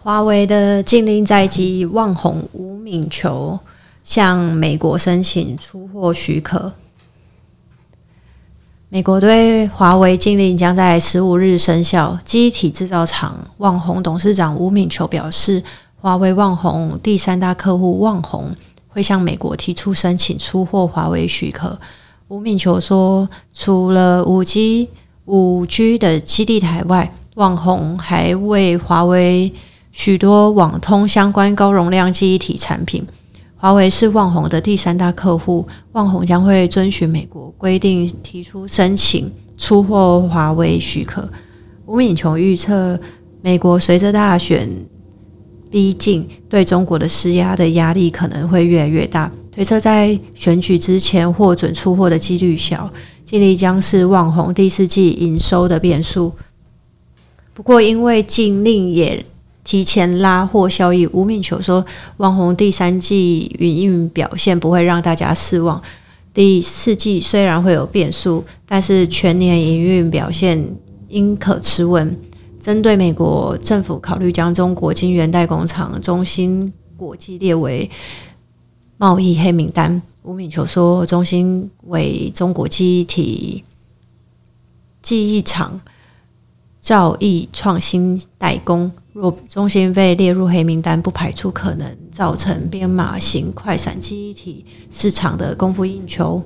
华为的禁令在即旺宏吴敏球向美国申请出货许可。美国对华为禁令将在十五日生效。记忆体制造厂旺宏董事长吴敏球表示，华为旺宏第三大客户旺宏会向美国提出申请出货华为许可。吴敏球说，除了五 G、五 G 的基地台外，旺宏还为华为许多网通相关高容量记忆体产品。华为是旺宏的第三大客户，旺宏将会遵循美国规定提出申请出货华为许可。吴敏琼预测，美国随着大选逼近，对中国的施压的压力可能会越来越大。推测在选举之前获准出货的几率小，尽力将是旺宏第四季营收的变数。不过，因为禁令也提前拉货效益，吴敏球说，网红第三季营运表现不会让大家失望。第四季虽然会有变数，但是全年营运表现应可持稳。针对美国政府考虑将中国晶圆代工厂中芯国际列为贸易黑名单，吴敏球说，中芯为中国记忆体记忆厂造诣创新代工。若中心被列入黑名单，不排除可能造成编码型快闪记忆体市场的供不应求。